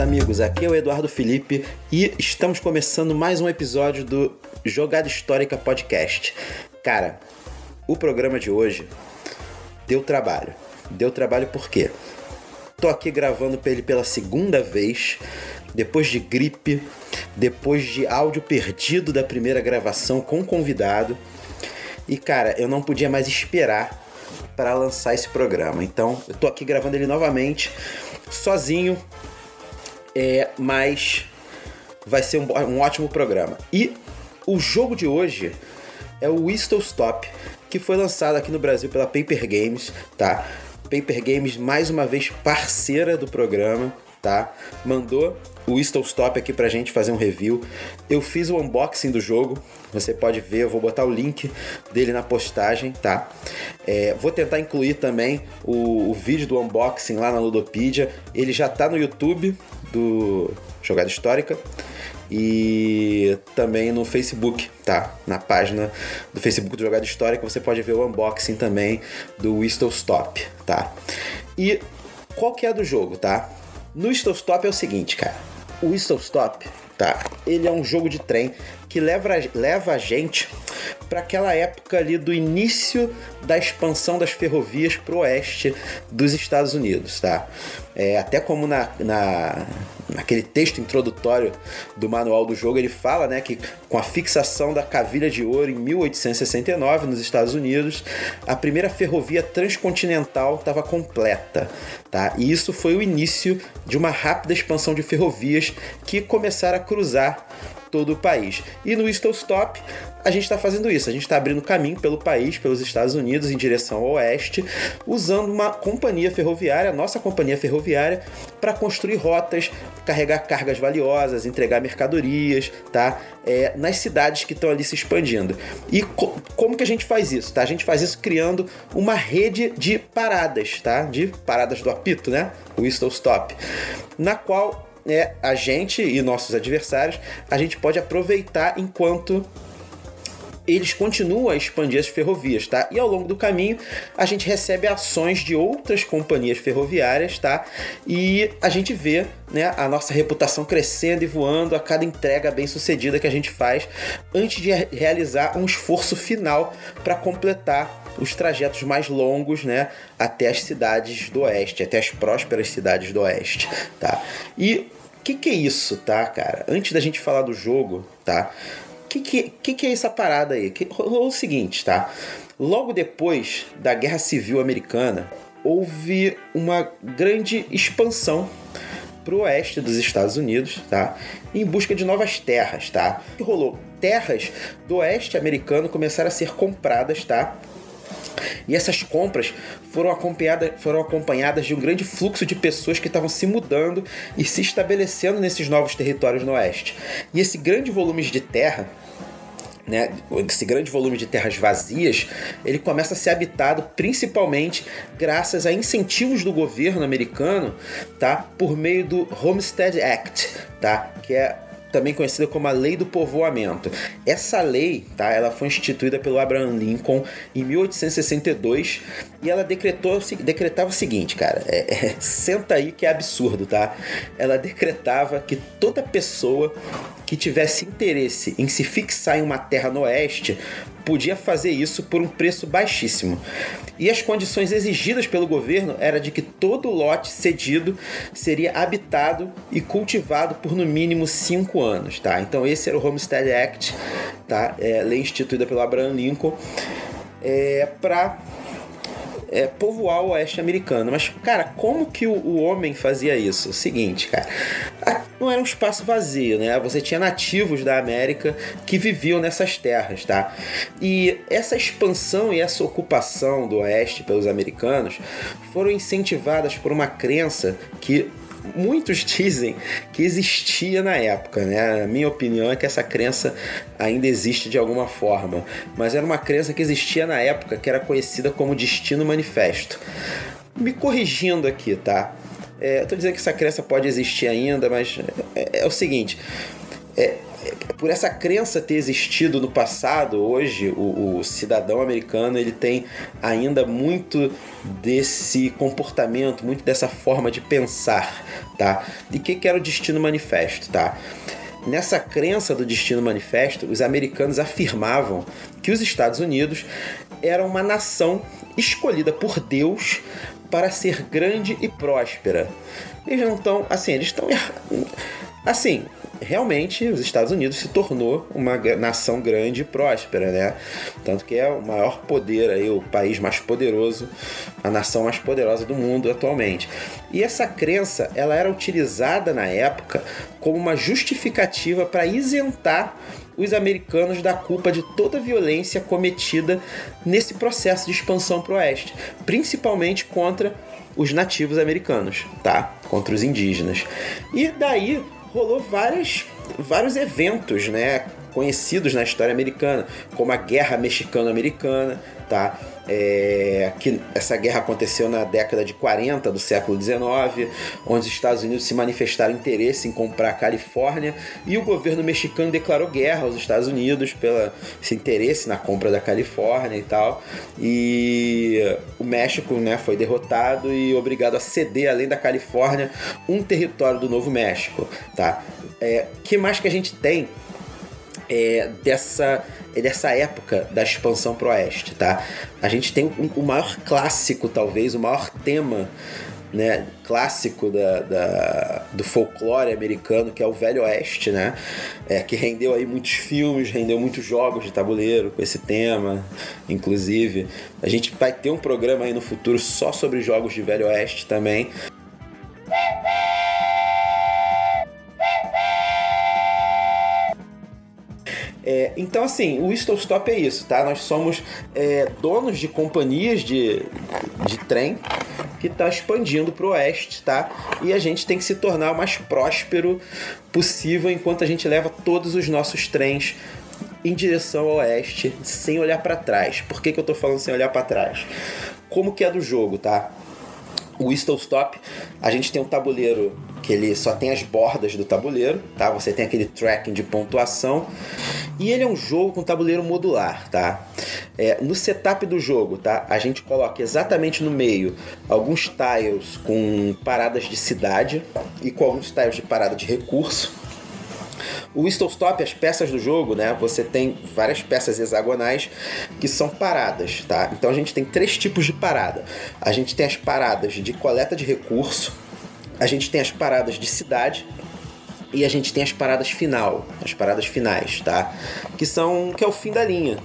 amigos, aqui é o Eduardo Felipe e estamos começando mais um episódio do Jogada Histórica Podcast. Cara, o programa de hoje deu trabalho. Deu trabalho por quê? Tô aqui gravando ele pela segunda vez, depois de gripe, depois de áudio perdido da primeira gravação com convidado. E cara, eu não podia mais esperar para lançar esse programa. Então, eu tô aqui gravando ele novamente, sozinho, é, mas vai ser um, um ótimo programa. E o jogo de hoje é o Whistle Stop, que foi lançado aqui no Brasil pela Paper Games, tá? Paper Games mais uma vez parceira do programa, tá? Mandou o Whistle Stop aqui pra gente fazer um review. Eu fiz o unboxing do jogo, você pode ver, eu vou botar o link dele na postagem, tá? É, vou tentar incluir também o, o, vídeo do unboxing lá na Ludopedia. Ele já tá no YouTube do Jogada Histórica e também no Facebook, tá? Na página do Facebook do Jogada Histórica você pode ver o unboxing também do Whistle Stop, tá? E qual que é do jogo, tá? No Whistle Stop é o seguinte, cara. O Whistle Stop, tá? Ele é um jogo de trem que leva, leva a gente para aquela época ali do início da expansão das ferrovias para o oeste dos Estados Unidos, tá? É, até como na, na, naquele texto introdutório do manual do jogo ele fala, né, que com a fixação da cavilha de ouro em 1869 nos Estados Unidos, a primeira ferrovia transcontinental estava completa, tá? E isso foi o início de uma rápida expansão de ferrovias que começaram a cruzar todo o país. E no Whistle Stop, a gente está fazendo isso. A gente está abrindo caminho pelo país, pelos Estados Unidos, em direção ao oeste, usando uma companhia ferroviária, nossa companhia ferroviária, para construir rotas, carregar cargas valiosas, entregar mercadorias, tá? É, nas cidades que estão ali se expandindo. E co como que a gente faz isso? Tá? A gente faz isso criando uma rede de paradas, tá? De paradas do apito, né? O Whistle Stop, na qual é, a gente e nossos adversários, a gente pode aproveitar enquanto eles continuam a expandir as ferrovias, tá? E ao longo do caminho a gente recebe ações de outras companhias ferroviárias, tá? E a gente vê, né, a nossa reputação crescendo e voando a cada entrega bem sucedida que a gente faz antes de realizar um esforço final para completar os trajetos mais longos, né, até as cidades do oeste, até as prósperas cidades do oeste, tá? E o que, que é isso, tá, cara? Antes da gente falar do jogo, tá? O que, que, que, que é essa parada aí? Que, rolou o seguinte, tá? Logo depois da Guerra Civil Americana, houve uma grande expansão para o oeste dos Estados Unidos, tá? Em busca de novas terras, tá? O que rolou? Terras do oeste americano começaram a ser compradas, tá? E essas compras foram acompanhadas, foram acompanhadas de um grande fluxo de pessoas que estavam se mudando e se estabelecendo nesses novos territórios no oeste. E esse grande volume de terra né, esse grande volume de terras vazias, ele começa a ser habitado principalmente graças a incentivos do governo americano, tá, por meio do Homestead Act, tá, que é também conhecida como a Lei do Povoamento. Essa lei, tá, ela foi instituída pelo Abraham Lincoln em 1862 e ela decretou, decretava o seguinte, cara, é, é, senta aí que é absurdo, tá? Ela decretava que toda pessoa que tivesse interesse em se fixar em uma terra no oeste podia fazer isso por um preço baixíssimo. E as condições exigidas pelo governo era de que todo lote cedido seria habitado e cultivado por no mínimo cinco anos, tá? Então esse era o Homestead Act, tá? É, lei instituída pelo Abraham Lincoln é, para é, povoar o oeste americano. Mas, cara, como que o, o homem fazia isso? O seguinte, cara, não era um espaço vazio, né? Você tinha nativos da América que viviam nessas terras, tá? E essa expansão e essa ocupação do oeste pelos americanos foram incentivadas por uma crença que muitos dizem que existia na época, né? A minha opinião é que essa crença ainda existe de alguma forma, mas era uma crença que existia na época que era conhecida como destino manifesto. Me corrigindo aqui, tá? É, eu tô dizendo que essa crença pode existir ainda, mas é, é o seguinte: é, por essa crença ter existido no passado, hoje o, o, cidadão americano ele tem ainda muito desse comportamento, muito dessa forma de pensar, tá? E o que, que era o Destino Manifesto, tá? Nessa crença do Destino Manifesto, os americanos afirmavam que os Estados Unidos eram uma nação escolhida por Deus para ser grande e próspera. Eles não estão, assim, eles estão assim, realmente os Estados Unidos se tornou uma nação grande e próspera, né? Tanto que é o maior poder aí, o país mais poderoso, a nação mais poderosa do mundo atualmente. E essa crença, ela era utilizada na época como uma justificativa para isentar os americanos da culpa de toda a violência cometida nesse processo de expansão para o oeste, principalmente contra os nativos americanos, tá? Contra os indígenas. E daí rolou várias, vários eventos, né? Conhecidos na história americana, como a Guerra Mexicano-Americana, tá? É, que essa guerra aconteceu na década de 40 do século 19, onde os Estados Unidos se manifestaram interesse em comprar a Califórnia e o governo mexicano declarou guerra aos Estados Unidos pelo esse interesse na compra da Califórnia e tal. E o México né, foi derrotado e obrigado a ceder, além da Califórnia, um território do Novo México. Tá? É, que mais que a gente tem é, dessa dessa época da expansão pro oeste, tá? A gente tem o maior clássico, talvez, o maior tema né, clássico da, da, do folclore americano, que é o Velho Oeste, né? É, que rendeu aí muitos filmes, rendeu muitos jogos de tabuleiro com esse tema, inclusive. A gente vai ter um programa aí no futuro só sobre jogos de Velho Oeste também. É, então, assim, o Whistle Stop é isso, tá? Nós somos é, donos de companhias de, de trem que está expandindo para o oeste, tá? E a gente tem que se tornar o mais próspero possível enquanto a gente leva todos os nossos trens em direção ao oeste, sem olhar para trás. Por que, que eu estou falando sem olhar para trás? Como que é do jogo, tá? O Whistle Stop, a gente tem um tabuleiro que ele só tem as bordas do tabuleiro, tá? Você tem aquele tracking de pontuação. E ele é um jogo com tabuleiro modular, tá? É, no setup do jogo, tá? A gente coloca exatamente no meio alguns tiles com paradas de cidade e com alguns tiles de parada de recurso. O Stop, as peças do jogo, né? Você tem várias peças hexagonais que são paradas, tá? Então a gente tem três tipos de parada. A gente tem as paradas de coleta de recurso, a gente tem as paradas de cidade e a gente tem as paradas final, as paradas finais, tá? Que são que é o fim da linha,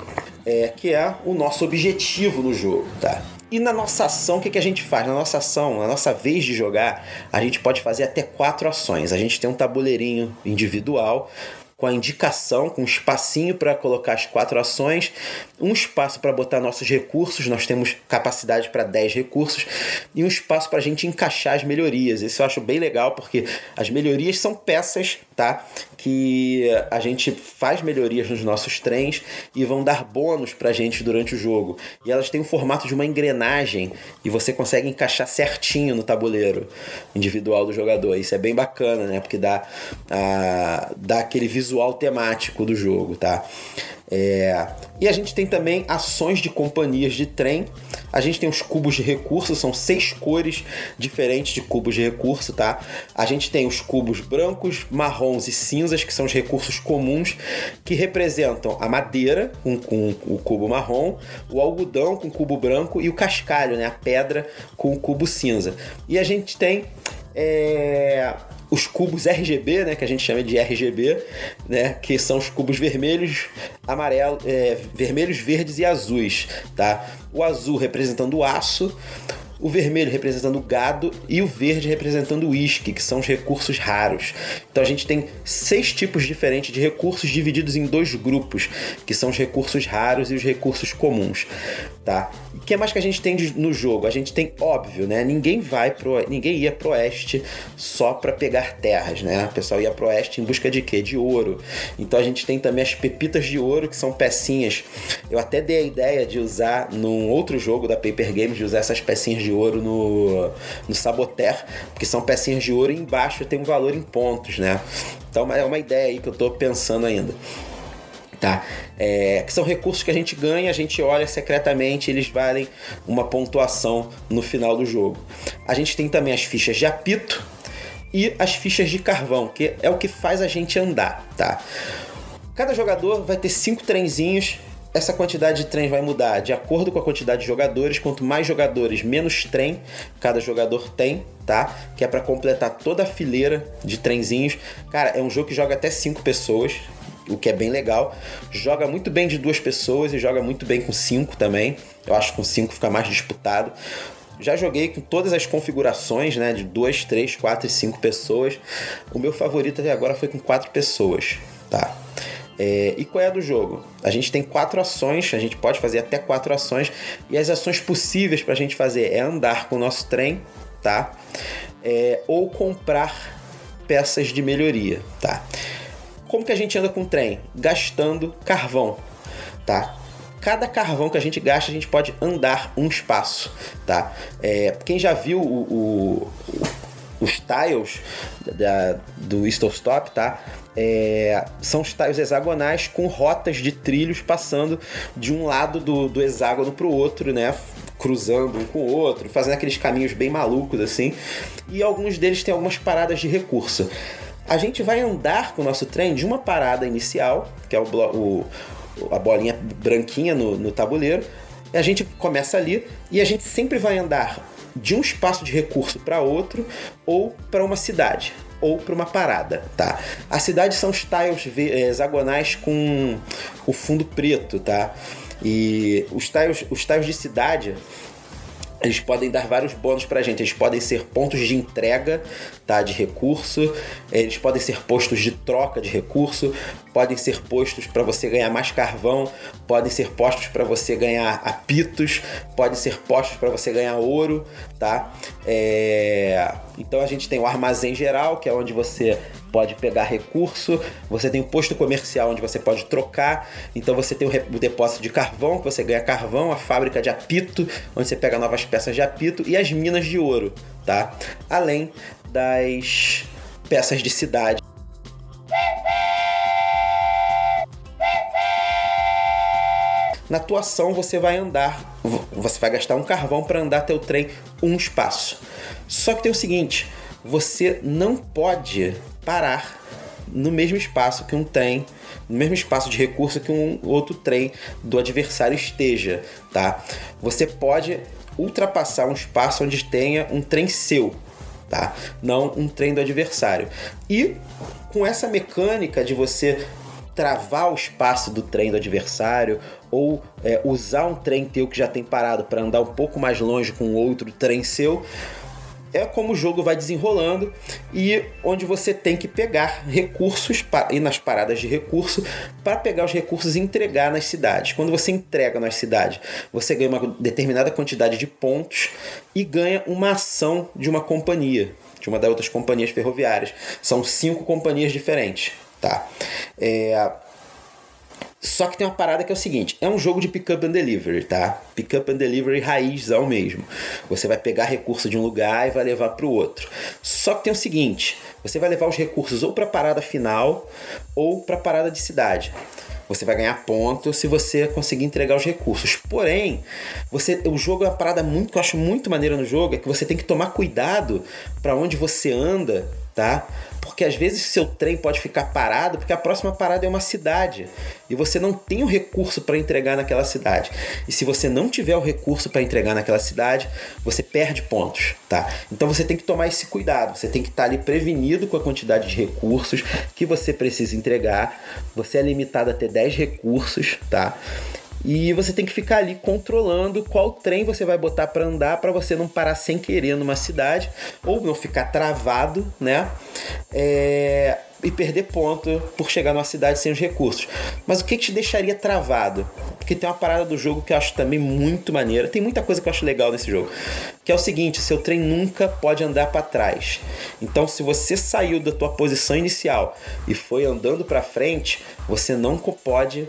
é que é o nosso objetivo no jogo, tá? E na nossa ação, o que, que a gente faz? Na nossa ação, na nossa vez de jogar, a gente pode fazer até quatro ações. A gente tem um tabuleirinho individual com a indicação, com um espacinho para colocar as quatro ações, um espaço para botar nossos recursos, nós temos capacidade para 10 recursos, e um espaço para a gente encaixar as melhorias. Isso eu acho bem legal, porque as melhorias são peças tá? que a gente faz melhorias nos nossos trens e vão dar bônus para a gente durante o jogo. E elas têm o formato de uma engrenagem e você consegue encaixar certinho no tabuleiro individual do jogador. Isso é bem bacana, né? Porque dá, a, dá aquele visual temático do jogo, tá? É... E a gente tem também ações de companhias de trem. A gente tem os cubos de recurso, são seis cores diferentes de cubos de recurso, tá? A gente tem os cubos brancos, marrons e cinzas, que são os recursos comuns, que representam a madeira com, com o cubo marrom, o algodão com o cubo branco e o cascalho, né? A pedra com o cubo cinza. E a gente tem. É os cubos RGB, né, que a gente chama de RGB, né, que são os cubos vermelhos, amarelo, é, vermelhos, verdes e azuis, tá? O azul representando o aço, o vermelho representando o gado e o verde representando o uísque, que são os recursos raros. Então a gente tem seis tipos diferentes de recursos divididos em dois grupos, que são os recursos raros e os recursos comuns, tá? O que mais que a gente tem no jogo? A gente tem óbvio, né? Ninguém vai pro, ninguém ia pro oeste só para pegar terras, né? O pessoal ia pro oeste em busca de quê? De ouro. Então a gente tem também as pepitas de ouro, que são pecinhas. Eu até dei a ideia de usar num outro jogo da Paper Games de usar essas pecinhas de ouro no, no Saboteur, porque são pecinhas de ouro e embaixo tem um valor em pontos, né? Então é uma ideia aí que eu tô pensando ainda. Tá? É, que são recursos que a gente ganha, a gente olha secretamente, eles valem uma pontuação no final do jogo. A gente tem também as fichas de apito e as fichas de carvão, que é o que faz a gente andar, tá? Cada jogador vai ter cinco trenzinhos essa quantidade de trem vai mudar de acordo com a quantidade de jogadores. Quanto mais jogadores, menos trem cada jogador tem, tá? Que é para completar toda a fileira de trenzinhos. Cara, é um jogo que joga até 5 pessoas, o que é bem legal. Joga muito bem de duas pessoas e joga muito bem com cinco também. Eu acho que com cinco fica mais disputado. Já joguei com todas as configurações, né? De duas, três, quatro e cinco pessoas. O meu favorito até agora foi com quatro pessoas, tá? É, e qual é a do jogo? A gente tem quatro ações, a gente pode fazer até quatro ações, e as ações possíveis para a gente fazer é andar com o nosso trem, tá? É, ou comprar peças de melhoria, tá? Como que a gente anda com o trem? Gastando carvão, tá? Cada carvão que a gente gasta, a gente pode andar um espaço, tá? É, quem já viu o, o, os tiles da, do Whistle Stop, tá? É, são os tiles hexagonais com rotas de trilhos passando de um lado do, do hexágono para o outro, né? Cruzando um com o outro, fazendo aqueles caminhos bem malucos assim. E alguns deles têm algumas paradas de recurso. A gente vai andar com o nosso trem de uma parada inicial, que é o, o a bolinha branquinha no, no tabuleiro. A gente começa ali e a gente sempre vai andar de um espaço de recurso para outro ou para uma cidade ou para uma parada, tá? A cidade são os tiles eh, hexagonais com o fundo preto, tá? E os tiles, os tiles de cidade eles podem dar vários bônus pra gente. Eles podem ser pontos de entrega, tá, de recurso, eles podem ser postos de troca de recurso, podem ser postos para você ganhar mais carvão, podem ser postos para você ganhar apitos, podem ser postos para você ganhar ouro, tá? É... Então a gente tem o armazém geral, que é onde você pode pegar recurso, você tem o posto comercial onde você pode trocar, então você tem o depósito de carvão, que você ganha carvão, a fábrica de apito, onde você pega novas peças de apito, e as minas de ouro, tá? Além das peças de cidade. Na tua ação você vai andar, você vai gastar um carvão para andar teu trem um espaço. Só que tem o seguinte, você não pode parar no mesmo espaço que um trem, no mesmo espaço de recurso que um outro trem do adversário esteja, tá? Você pode ultrapassar um espaço onde tenha um trem seu, tá? Não um trem do adversário. E com essa mecânica de você travar o espaço do trem do adversário ou é, usar um trem teu que já tem parado para andar um pouco mais longe com outro trem seu, é como o jogo vai desenrolando e onde você tem que pegar recursos e nas paradas de recurso para pegar os recursos e entregar nas cidades. Quando você entrega nas cidades, você ganha uma determinada quantidade de pontos e ganha uma ação de uma companhia, de uma das outras companhias ferroviárias. São cinco companhias diferentes, tá? É, só que tem uma parada que é o seguinte: é um jogo de pick up and delivery, tá? Pick up and delivery raizão mesmo. Você vai pegar recurso de um lugar e vai levar para o outro. Só que tem o seguinte: você vai levar os recursos ou para parada final ou para parada de cidade. Você vai ganhar ponto se você conseguir entregar os recursos. Porém, você, o jogo é uma parada muito que eu acho muito maneira no jogo é que você tem que tomar cuidado para onde você anda, tá? porque às vezes seu trem pode ficar parado porque a próxima parada é uma cidade e você não tem o recurso para entregar naquela cidade. E se você não tiver o recurso para entregar naquela cidade, você perde pontos, tá? Então você tem que tomar esse cuidado, você tem que estar tá ali prevenido com a quantidade de recursos que você precisa entregar. Você é limitado a ter 10 recursos, tá? E você tem que ficar ali controlando qual trem você vai botar para andar para você não parar sem querer numa cidade ou não ficar travado, né? É... E perder ponto por chegar numa cidade sem os recursos. Mas o que te deixaria travado? Porque tem uma parada do jogo que eu acho também muito maneira. Tem muita coisa que eu acho legal nesse jogo. Que é o seguinte: seu trem nunca pode andar para trás. Então, se você saiu da tua posição inicial e foi andando para frente, você não pode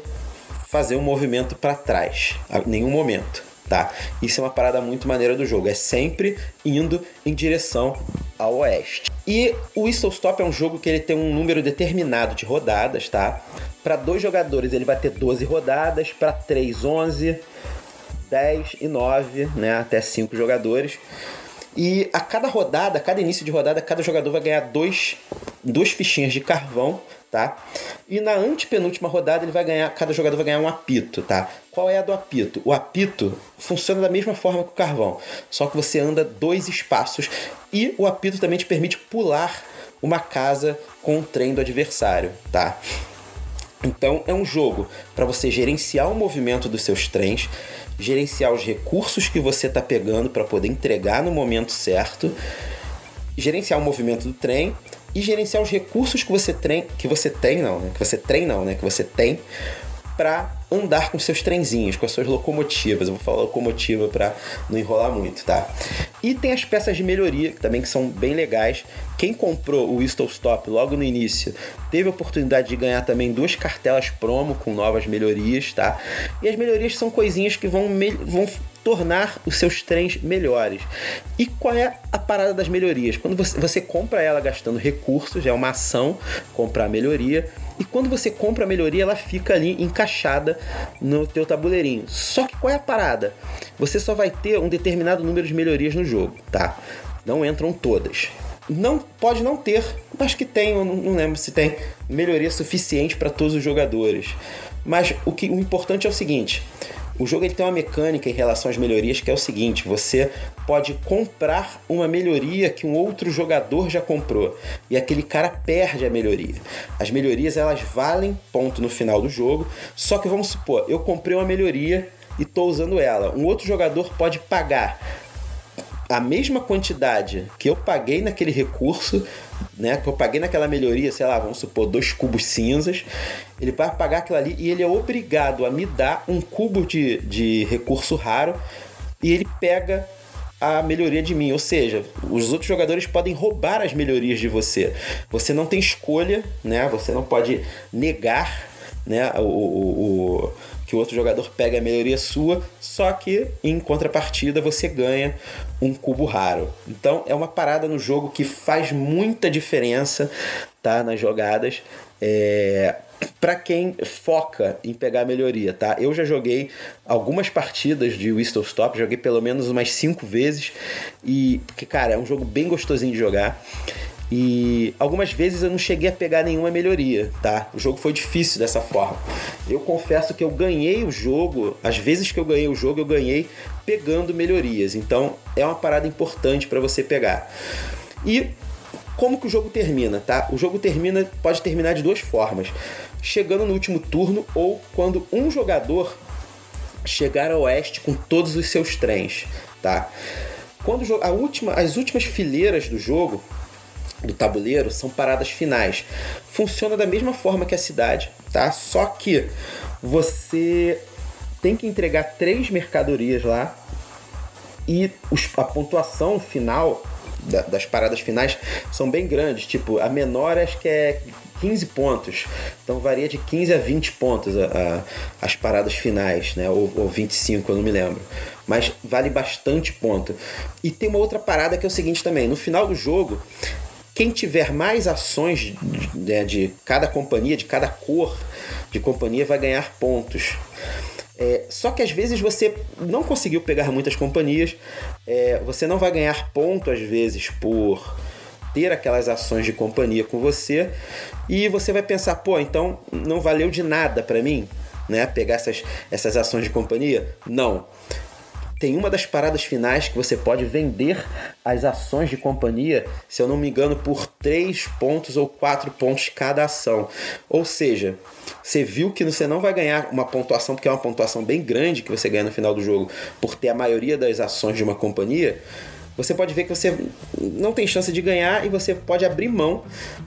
fazer um movimento para trás, em nenhum momento, tá? Isso é uma parada muito maneira do jogo, é sempre indo em direção ao oeste. E o Whistle Stop é um jogo que ele tem um número determinado de rodadas, tá? Para dois jogadores ele vai ter 12 rodadas, para três 11, 10 e 9, né, até 5 jogadores. E a cada rodada, a cada início de rodada, cada jogador vai ganhar dois, duas fichinhas de carvão, tá? E na antepenúltima rodada ele vai ganhar, cada jogador vai ganhar um apito, tá? Qual é a do apito? O apito funciona da mesma forma que o carvão, só que você anda dois espaços e o apito também te permite pular uma casa com o trem do adversário, tá? Então é um jogo para você gerenciar o movimento dos seus trens, gerenciar os recursos que você está pegando para poder entregar no momento certo, gerenciar o movimento do trem e gerenciar os recursos que você tem, que você tem não, né? que você tem não, né? que você tem para andar com seus trenzinhos, com as suas locomotivas. Eu vou falar locomotiva para não enrolar muito, tá? E tem as peças de melhoria também que são bem legais. Quem comprou o Whistle Stop logo no início teve a oportunidade de ganhar também duas cartelas promo com novas melhorias, tá? E as melhorias são coisinhas que vão, vão tornar os seus trens melhores. E qual é a parada das melhorias? Quando você, você compra ela gastando recursos, é uma ação comprar a melhoria, e quando você compra a melhoria, ela fica ali encaixada no teu tabuleirinho. Só que qual é a parada? Você só vai ter um determinado número de melhorias no jogo, tá? Não entram todas. Não pode não ter, acho que tem, não, não lembro se tem melhoria suficiente para todos os jogadores. Mas o que o importante é o seguinte: o jogo ele tem uma mecânica em relação às melhorias que é o seguinte: você pode comprar uma melhoria que um outro jogador já comprou e aquele cara perde a melhoria. As melhorias elas valem ponto no final do jogo, só que vamos supor, eu comprei uma melhoria e estou usando ela. Um outro jogador pode pagar a mesma quantidade que eu paguei naquele recurso, né, eu paguei naquela melhoria, sei lá, vamos supor, dois cubos cinzas, ele vai pagar aquilo ali e ele é obrigado a me dar um cubo de, de recurso raro e ele pega a melhoria de mim. Ou seja, os outros jogadores podem roubar as melhorias de você. Você não tem escolha, né? Você não pode negar né, o, o, o que o outro jogador pega a melhoria sua, só que em contrapartida você ganha um cubo raro. Então é uma parada no jogo que faz muita diferença tá, nas jogadas. É, para quem foca em pegar a melhoria, tá? Eu já joguei algumas partidas de Whistle Stop, joguei pelo menos umas cinco vezes e porque cara é um jogo bem gostosinho de jogar. E algumas vezes eu não cheguei a pegar nenhuma melhoria, tá? O jogo foi difícil dessa forma. Eu confesso que eu ganhei o jogo, às vezes que eu ganhei o jogo, eu ganhei pegando melhorias. Então é uma parada importante para você pegar. E como que o jogo termina, tá? O jogo termina, pode terminar de duas formas: chegando no último turno ou quando um jogador chegar ao oeste com todos os seus trens, tá? Quando a última, as últimas fileiras do jogo do tabuleiro são paradas finais. Funciona da mesma forma que a cidade, tá? Só que você tem que entregar três mercadorias lá e os, a pontuação final da, das paradas finais são bem grandes. Tipo, a menor acho que é 15 pontos. Então varia de 15 a 20 pontos a, a, as paradas finais, né? Ou, ou 25, eu não me lembro. Mas vale bastante ponto. E tem uma outra parada que é o seguinte também: no final do jogo, quem tiver mais ações de, né, de cada companhia, de cada cor de companhia, vai ganhar pontos. É, só que às vezes você não conseguiu pegar muitas companhias, é, você não vai ganhar ponto às vezes por ter aquelas ações de companhia com você e você vai pensar, pô, então não valeu de nada para mim, né? Pegar essas, essas ações de companhia? Não tem uma das paradas finais que você pode vender as ações de companhia, se eu não me engano, por 3 pontos ou 4 pontos cada ação. Ou seja, você viu que você não vai ganhar uma pontuação, porque é uma pontuação bem grande que você ganha no final do jogo, por ter a maioria das ações de uma companhia. Você pode ver que você não tem chance de ganhar e você pode abrir mão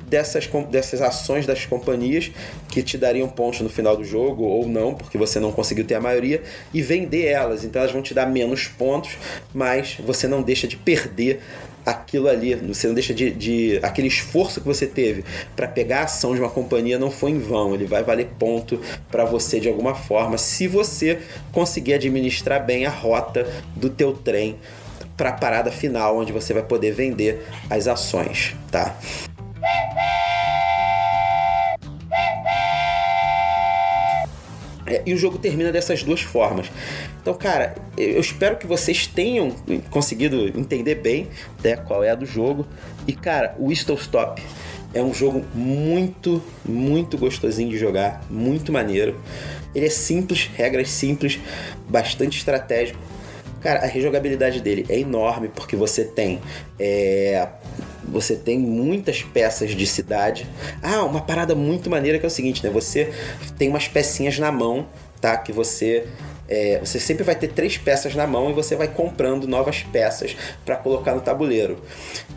dessas, dessas ações das companhias que te dariam pontos no final do jogo ou não, porque você não conseguiu ter a maioria, e vender elas. Então elas vão te dar menos pontos, mas você não deixa de perder aquilo ali, você não deixa de, de aquele esforço que você teve para pegar a ação de uma companhia não foi em vão, ele vai valer ponto para você de alguma forma, se você conseguir administrar bem a rota do teu trem para a parada final, onde você vai poder vender as ações, tá? É, e o jogo termina dessas duas formas. Então, cara, eu espero que vocês tenham conseguido entender bem né, qual é a do jogo. E, cara, o Whistle Stop é um jogo muito, muito gostosinho de jogar, muito maneiro. Ele é simples, regras simples, bastante estratégico. Cara, a rejogabilidade dele é enorme porque você tem é, você tem muitas peças de cidade. Ah, uma parada muito maneira que é o seguinte, né? Você tem umas pecinhas na mão, tá? Que você é, você sempre vai ter três peças na mão e você vai comprando novas peças para colocar no tabuleiro.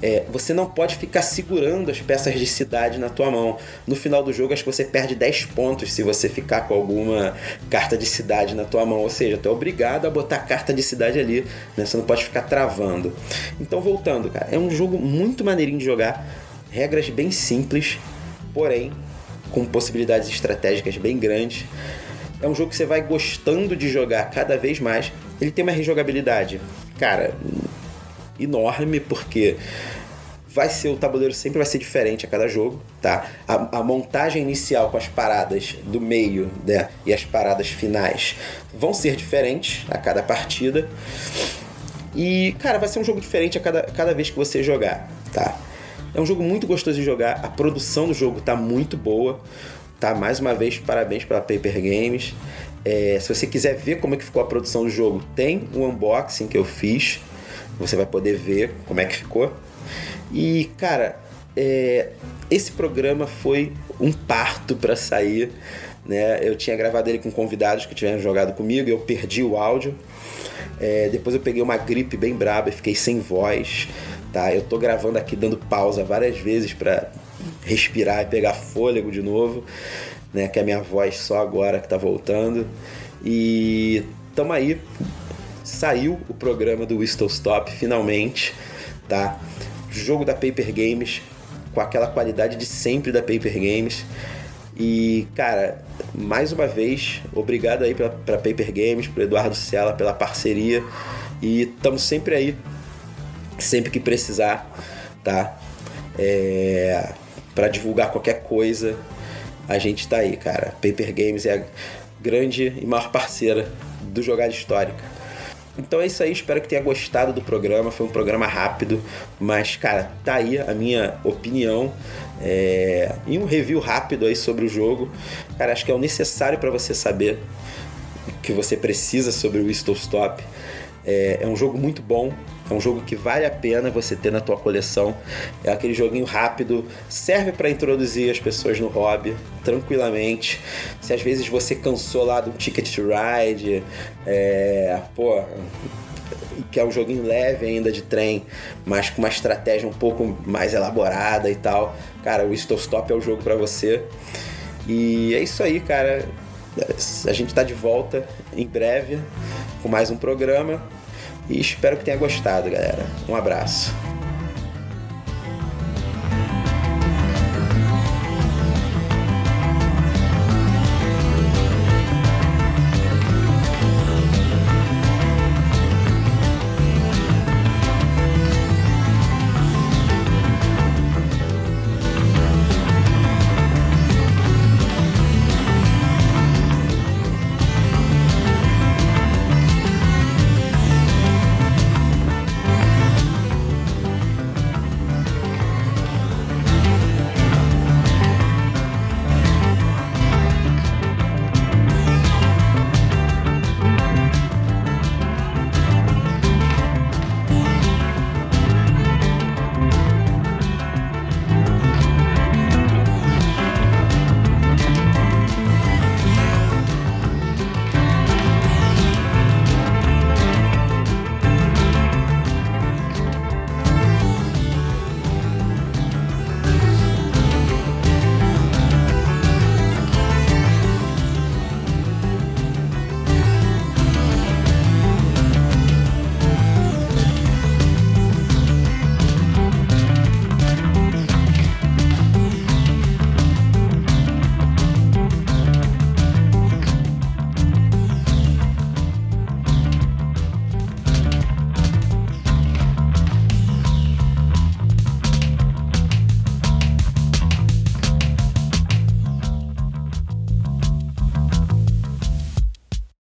É, você não pode ficar segurando as peças de cidade na tua mão. No final do jogo, acho que você perde 10 pontos se você ficar com alguma carta de cidade na tua mão. Ou seja, tu é obrigado a botar carta de cidade ali. Né? Você não pode ficar travando. Então, voltando, cara, é um jogo muito maneirinho de jogar. Regras bem simples, porém com possibilidades estratégicas bem grandes. É um jogo que você vai gostando de jogar cada vez mais. Ele tem uma rejogabilidade, cara, enorme, porque vai ser o tabuleiro sempre vai ser diferente a cada jogo, tá? A, a montagem inicial com as paradas do meio né, e as paradas finais vão ser diferentes a cada partida. E, cara, vai ser um jogo diferente a cada, cada vez que você jogar, tá? É um jogo muito gostoso de jogar, a produção do jogo tá muito boa tá? Mais uma vez, parabéns pela Paper Games. É, se você quiser ver como é que ficou a produção do jogo, tem um unboxing que eu fiz. Você vai poder ver como é que ficou. E, cara, é, esse programa foi um parto para sair. Né? Eu tinha gravado ele com convidados que tinham jogado comigo, eu perdi o áudio. É, depois eu peguei uma gripe bem braba e fiquei sem voz. Tá? Eu tô gravando aqui dando pausa várias vezes para respirar e pegar fôlego de novo, né? Que é a minha voz só agora que tá voltando. E tamo aí. Saiu o programa do Whistle Stop finalmente, tá? Jogo da Paper Games com aquela qualidade de sempre da Paper Games. E, cara, mais uma vez, obrigado aí pra, pra Paper Games, pro Eduardo Sela pela parceria. E estamos sempre aí, sempre que precisar, tá? É, para divulgar qualquer coisa, a gente tá aí, cara. Paper Games é a grande e maior parceira do Jogada Histórica. Então é isso aí, espero que tenha gostado do programa. Foi um programa rápido, mas, cara, tá aí a minha opinião é... e um review rápido aí sobre o jogo. Cara, acho que é o necessário para você saber o que você precisa sobre o Whistle Stop. É... é um jogo muito bom, é um jogo que vale a pena você ter na tua coleção. É aquele joguinho rápido, serve para introduzir as pessoas no hobby tranquilamente. Se às vezes você cansou lá do Ticket to Ride, é, pô, que é um joguinho leve ainda de trem, mas com uma estratégia um pouco mais elaborada e tal. Cara, o Stop Stop é o jogo para você. E é isso aí, cara. A gente tá de volta em breve com mais um programa. E espero que tenha gostado, galera. Um abraço.